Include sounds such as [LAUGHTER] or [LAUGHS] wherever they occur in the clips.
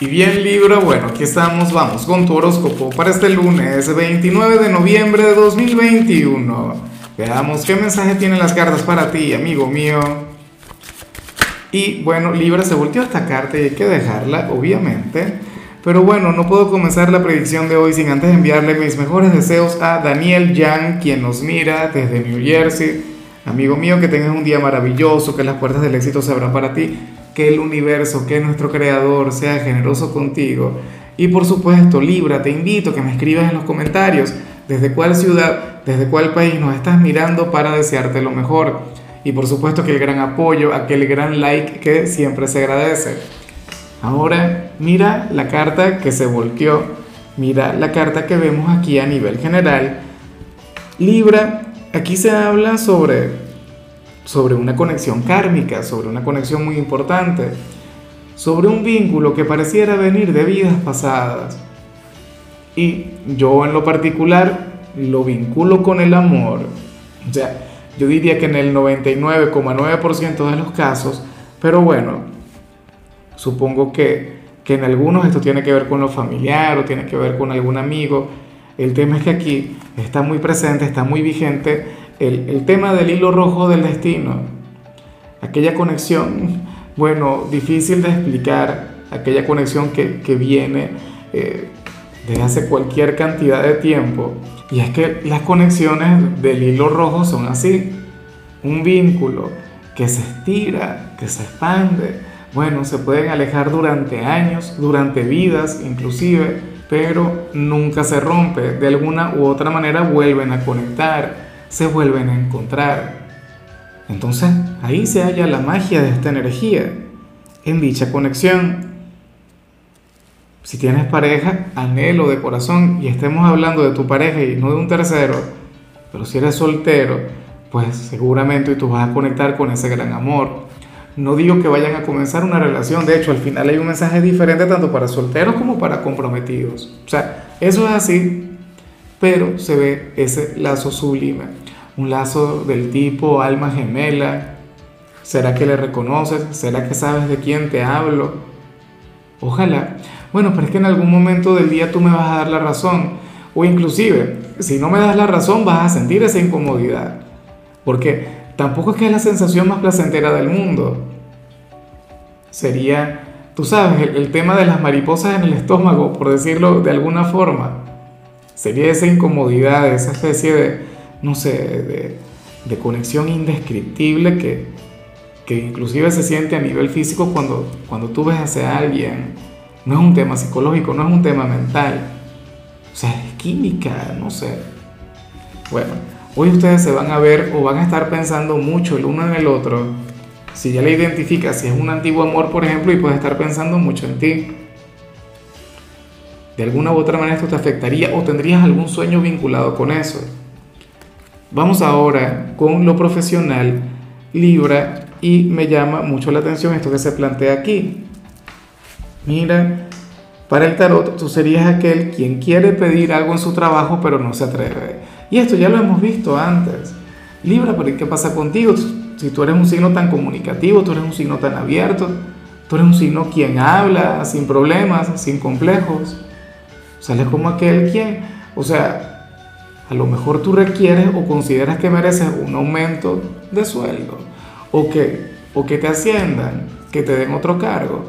Y bien Libra, bueno, aquí estamos, vamos con tu horóscopo para este lunes 29 de noviembre de 2021. Veamos qué mensaje tienen las cartas para ti, amigo mío. Y bueno, Libra se volteó esta carta y hay que dejarla, obviamente. Pero bueno, no puedo comenzar la predicción de hoy sin antes enviarle mis mejores deseos a Daniel Yang, quien nos mira desde New Jersey. Amigo mío, que tengas un día maravilloso, que las puertas del éxito se abran para ti que el universo, que nuestro creador sea generoso contigo. Y por supuesto, Libra, te invito a que me escribas en los comentarios desde cuál ciudad, desde cuál país nos estás mirando para desearte lo mejor. Y por supuesto que el gran apoyo, aquel gran like que siempre se agradece. Ahora, mira la carta que se volteó. Mira la carta que vemos aquí a nivel general. Libra, aquí se habla sobre sobre una conexión kármica, sobre una conexión muy importante, sobre un vínculo que pareciera venir de vidas pasadas. Y yo en lo particular lo vinculo con el amor. O sea, yo diría que en el 99,9% de los casos, pero bueno, supongo que, que en algunos esto tiene que ver con lo familiar o tiene que ver con algún amigo. El tema es que aquí está muy presente, está muy vigente el, tema del hilo rojo del destino, aquella conexión, [LAUGHS] bueno, difícil de explicar, aquella conexión que, viene eh, desde hace cualquier cantidad de tiempo. Y es que las conexiones del hilo rojo son así, un vínculo que se estira, que se expande. Bueno, se pueden alejar durante años, durante vidas inclusive, pero nunca se rompe. De alguna u otra manera vuelven a conectar se vuelven a encontrar. Entonces ahí se halla la magia de esta energía, en dicha conexión. Si tienes pareja, anhelo de corazón, y estemos hablando de tu pareja y no de un tercero, pero si eres soltero, pues seguramente tú vas a conectar con ese gran amor. No digo que vayan a comenzar una relación, de hecho al final hay un mensaje diferente tanto para solteros como para comprometidos. O sea, eso es así, pero se ve ese lazo sublime, un lazo del tipo alma gemela. ¿Será que le reconoces? ¿Será que sabes de quién te hablo? Ojalá. Bueno, pero es que en algún momento del día tú me vas a dar la razón. O inclusive, si no me das la razón, vas a sentir esa incomodidad. Porque tampoco es que es la sensación más placentera del mundo. Sería, tú sabes, el, el tema de las mariposas en el estómago, por decirlo de alguna forma sería esa incomodidad, esa especie de, no sé, de, conexión indescriptible que, que, inclusive se siente a nivel físico cuando, cuando tú ves hacia alguien. No es un tema psicológico, no es un tema mental. O sea, es química, no sé. Bueno, hoy ustedes se van a ver o van a estar pensando mucho el uno en el otro. Si ya le identificas, si es un antiguo amor, por ejemplo, y puede estar pensando mucho en ti de alguna u otra manera esto te afectaría o tendrías algún sueño vinculado con eso. Vamos ahora con lo profesional, Libra, y me llama mucho la atención esto que se plantea aquí. Mira, para el tarot tú serías aquel quien quiere pedir algo en su trabajo pero no se atreve. Y esto ya lo hemos visto antes. Libra, pero ¿qué pasa contigo? Si tú eres un signo tan comunicativo, tú eres un signo tan abierto, tú eres un signo quien habla sin problemas, sin complejos. Sales como aquel quien, o sea, a lo mejor tú requieres o consideras que mereces un aumento de sueldo o que, o que te asciendan, que te den otro cargo.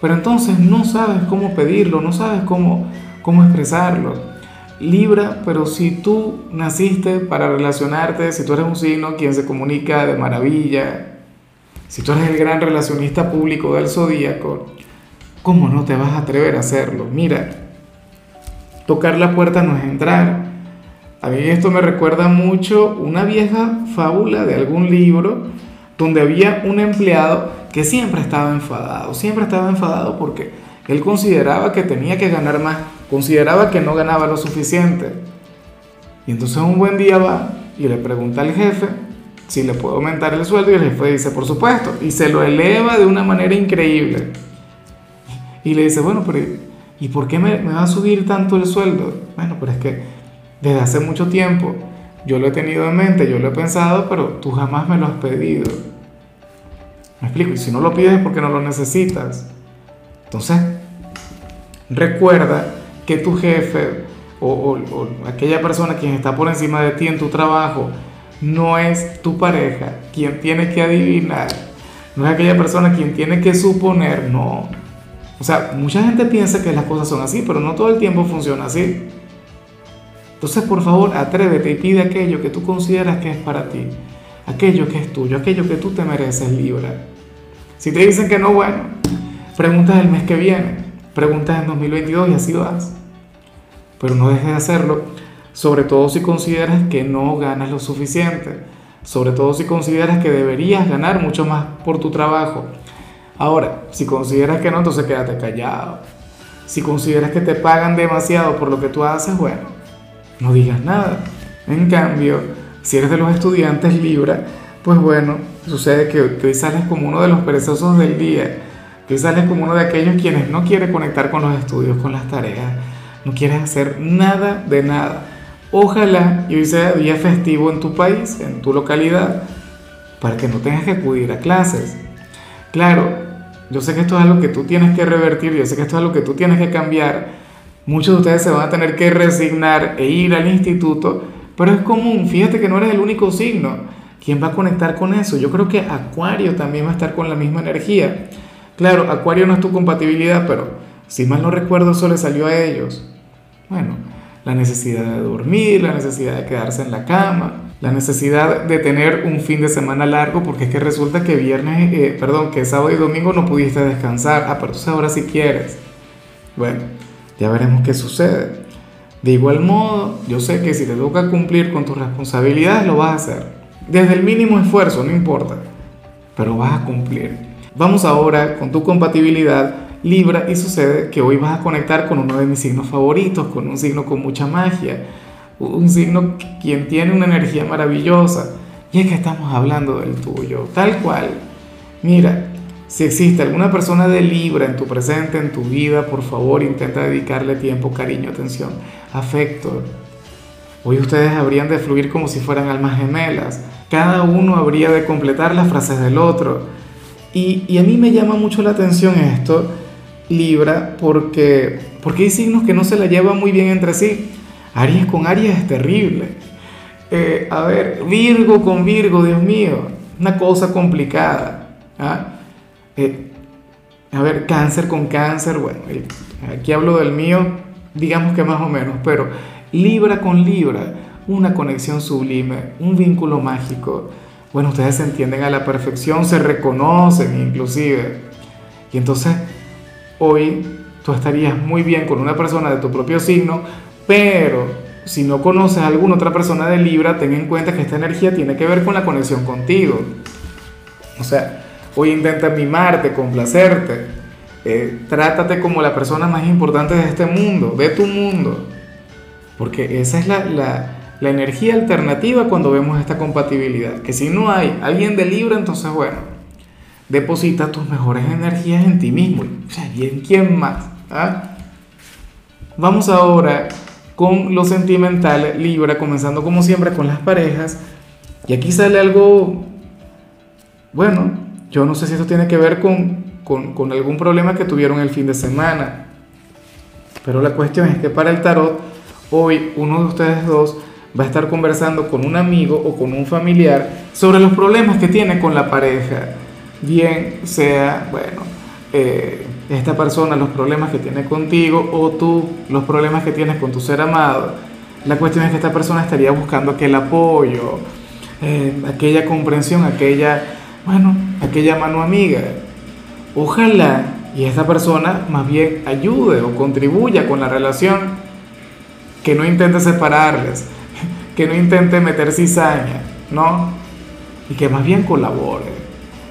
Pero entonces no sabes cómo pedirlo, no sabes cómo, cómo expresarlo. Libra, pero si tú naciste para relacionarte, si tú eres un signo quien se comunica de maravilla, si tú eres el gran relacionista público del zodíaco, ¿cómo no te vas a atrever a hacerlo? Mira, Tocar la puerta no es entrar. A mí esto me recuerda mucho una vieja fábula de algún libro donde había un empleado que siempre estaba enfadado, siempre estaba enfadado porque él consideraba que tenía que ganar más, consideraba que no ganaba lo suficiente. Y entonces un buen día va y le pregunta al jefe si le puede aumentar el sueldo y el jefe dice, por supuesto, y se lo eleva de una manera increíble. Y le dice, bueno, pero ¿Y por qué me, va a subir tanto el sueldo? Bueno, pero es que desde hace mucho tiempo yo lo he tenido en mente, yo lo he pensado, pero tú jamás me lo has pedido. Me explico, y si no lo pides es porque no lo necesitas. Entonces, recuerda que tu jefe o, aquella persona quien está por encima de ti en tu trabajo no es tu pareja quien tiene que adivinar, no es aquella persona quien tiene que suponer, no. O sea, mucha gente piensa que las cosas son así, pero no todo el tiempo funciona así. Entonces, por favor, atrévete y pide aquello que tú consideras que es para ti, aquello que es tuyo, aquello que tú te mereces, Libra. Si te dicen que no, bueno, preguntas el mes que viene, preguntas en 2022 y así vas. Pero no dejes de hacerlo, sobre todo si consideras que no ganas lo suficiente, sobre todo si consideras que deberías ganar mucho más por tu trabajo. Ahora, si consideras que no, entonces quédate callado. Si consideras que te pagan demasiado por lo que tú haces, bueno, no digas nada. En cambio, si eres de los estudiantes Libra, pues bueno, sucede que, hoy sales como uno de los perezosos del día, que hoy sales como uno de aquellos quienes no quiere conectar con los estudios, con las tareas, no quieres hacer nada de nada. Ojalá y hoy sea día festivo en tu país, en tu localidad, para que no tengas que acudir a clases. Claro, yo sé que esto es algo que tú tienes que revertir, yo sé que esto es algo que tú tienes que cambiar, Muchos de ustedes se van a tener que resignar e ir al instituto, pero es común, fíjate que no eres el único signo. ¿Quién va a conectar con eso? Yo creo que Acuario también va a estar con la misma energía. Claro, Acuario no es tu compatibilidad, pero si mal no recuerdo, eso le salió a ellos. Bueno, la necesidad de dormir, la necesidad de quedarse en la cama, la necesidad de tener un fin de semana largo, porque es que resulta que viernes, eh, perdón, que sábado y domingo no pudiste descansar. Ah, pero entonces ahora si quieres. Bueno, ya veremos qué sucede. De igual modo, yo sé que si te toca cumplir con tus responsabilidades, lo vas a hacer. Desde el mínimo esfuerzo, no importa, pero vas a cumplir. Vamos ahora con tu compatibilidad Libra y sucede que hoy vas a conectar con uno de mis signos favoritos, con un signo con mucha magia, un signo quien tiene una energía maravillosa. Y es que estamos hablando del tuyo, tal cual. Mira, si existe alguna persona de Libra en tu presente, en tu vida, por favor intenta dedicarle tiempo, cariño, atención, afecto. Hoy ustedes habrían de fluir como si fueran almas gemelas. Cada uno habría de completar las frases del otro. Y, a mí me llama mucho la atención esto, Libra, porque, porque hay signos que no se la llevan muy bien entre sí. Aries con Aries es terrible. Eh, a ver, Virgo con Virgo, Dios mío, una cosa complicada. ¿ah? Eh, a ver, cáncer con cáncer, bueno, aquí hablo del mío, digamos que más o menos, pero Libra con Libra, una conexión sublime, un vínculo mágico. Bueno, ustedes se entienden a la perfección, se reconocen inclusive. Y entonces, hoy tú estarías muy bien con una persona de tu propio signo, pero si no conoces a alguna otra persona de Libra, ten en cuenta que esta energía tiene que ver con la conexión contigo. O sea, Hoy intenta mimarte, complacerte. Eh, trátate como la persona más importante de este mundo, de tu mundo. Porque esa es la, la, energía alternativa cuando vemos esta compatibilidad. Que si no hay alguien de Libra, entonces bueno, deposita tus mejores energías en ti mismo. O sea, ¿y en quién más? ¿Ah? Vamos ahora con lo sentimental, Libra, comenzando como siempre con las parejas. Y aquí sale algo, bueno, yo no sé si eso tiene que ver con, algún problema que tuvieron el fin de semana. Pero la cuestión es que para el tarot, hoy uno de ustedes dos va a estar conversando con un amigo o con un familiar sobre los problemas que tiene con la pareja. Bien sea, bueno, eh, esta persona los problemas que tiene contigo o tú los problemas que tienes con tu ser amado. La cuestión es que esta persona estaría buscando aquel apoyo, eh, aquella comprensión, aquella bueno, aquella mano amiga. Ojalá y esta persona más bien ayude o contribuya con la relación, que no intente separarles, [LAUGHS] que no intente meter cizaña, ¿no? Y que más bien colabore,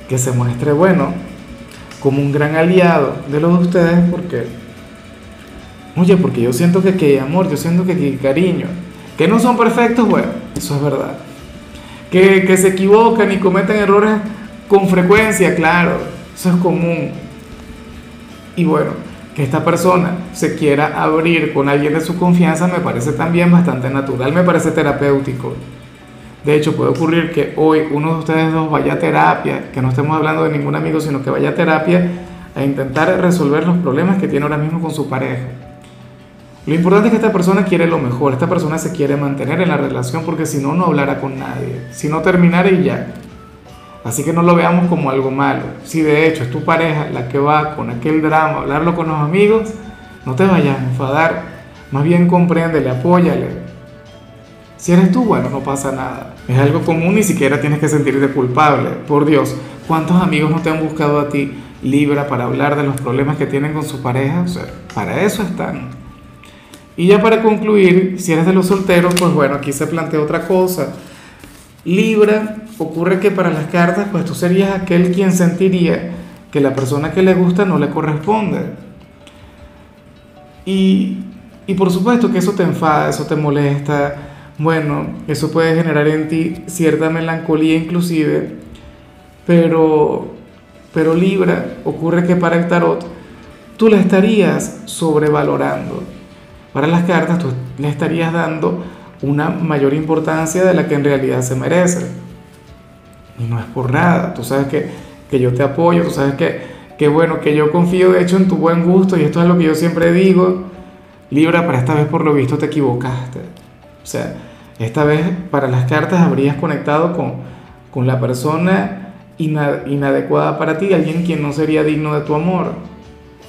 que se muestre bueno, como un gran aliado de los de ustedes, porque, oye, porque yo siento que aquí hay amor, yo siento que aquí hay cariño, que no son perfectos, bueno, eso es verdad. Que, que se equivocan y cometen errores con frecuencia, claro, eso es común. Y bueno, que esta persona se quiera abrir con alguien de su confianza me parece también bastante natural, me parece terapéutico. De hecho, puede ocurrir que hoy uno de ustedes dos vaya a terapia, que no estemos hablando de ningún amigo, sino que vaya a terapia a intentar resolver los problemas que tiene ahora mismo con su pareja. Lo importante es que esta persona quiere lo mejor, esta persona se quiere mantener en la relación porque si no, no hablará con nadie, si no terminara y ya. Así que no lo veamos como algo malo. Si de hecho es tu pareja la que va con aquel drama, hablarlo con los amigos, no te vayas a enfadar, más bien compréndele, apóyale. Si eres tú, bueno, no pasa nada. Es algo común, ni siquiera tienes que sentirte culpable. Por Dios, ¿cuántos amigos no te han buscado a ti Libra para hablar de los problemas que tienen con su pareja? O sea, para eso están. Y ya para concluir, si eres de los solteros, pues bueno, aquí se plantea otra cosa. Libra, ocurre que para las cartas, pues tú serías aquel quien sentiría que la persona que le gusta no le corresponde. Y, y por supuesto que eso te enfada, eso te molesta. Bueno, eso puede generar en ti cierta melancolía inclusive, pero, pero Libra, ocurre que para el tarot tú la estarías sobrevalorando para las cartas tú le estarías dando una mayor importancia de la que en realidad se merece. Y no es por nada, tú sabes que, que yo te apoyo, tú sabes que, que bueno, que yo confío de hecho en tu buen gusto y esto es lo que yo siempre digo. Libra, para esta vez por lo visto te equivocaste. O sea, esta vez para las cartas habrías conectado con, con la persona inadecuada para ti, alguien quien no sería digno de tu amor.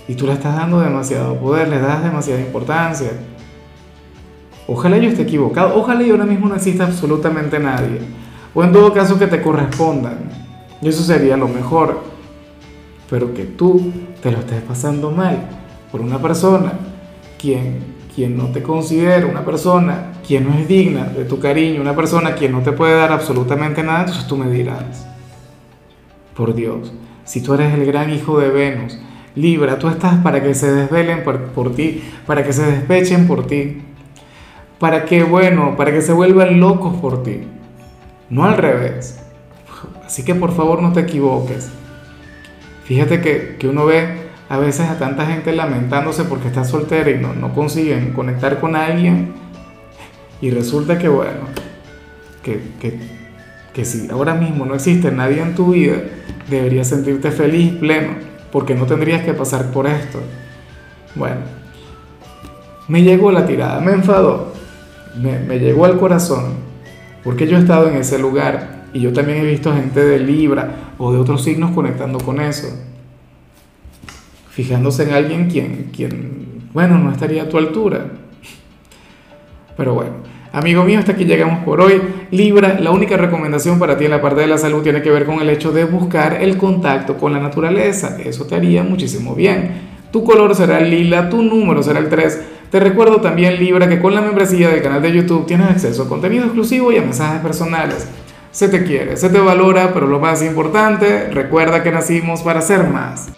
Y tú le estás dando demasiado poder, le das demasiada importancia. Ojalá yo esté equivocado, ojalá y ahora mismo no exista absolutamente nadie. O en todo caso que te correspondan. Y eso sería lo mejor. Pero que tú te lo estés pasando mal por una persona quien, quien no te considera una persona quien no es digna de tu cariño, una persona quien no te puede dar absolutamente nada, entonces tú me dirás, por Dios, si tú eres el gran hijo de Venus, Libra, tú estás para que se desvelen por, ti, para que se despechen por ti, para que, bueno, para que se vuelvan locos por ti, no al revés. Así que por favor no te equivoques. Fíjate que, que uno ve a veces a tanta gente lamentándose porque está soltera y no, no consiguen conectar con alguien. Y resulta que, bueno, que, que, que si ahora mismo no existe nadie en tu vida, deberías sentirte feliz, pleno porque no tendrías que pasar por esto. Bueno, me llegó la tirada, me enfadó, me, llegó al corazón, porque yo he estado en ese lugar y yo también he visto gente de Libra o de otros signos conectando con eso, fijándose en alguien quien, quien bueno, no estaría a tu altura. Pero bueno, Amigo mío, hasta aquí llegamos por hoy. Libra, la única recomendación para ti en la parte de la salud tiene que ver con el hecho de buscar el contacto con la naturaleza. Eso te haría muchísimo bien. Tu color será el lila, tu número será el 3. Te recuerdo también, Libra, que con la membresía del canal de YouTube tienes acceso a contenido exclusivo y a mensajes personales. Se te quiere, se te valora, pero lo más importante, recuerda que nacimos para ser más.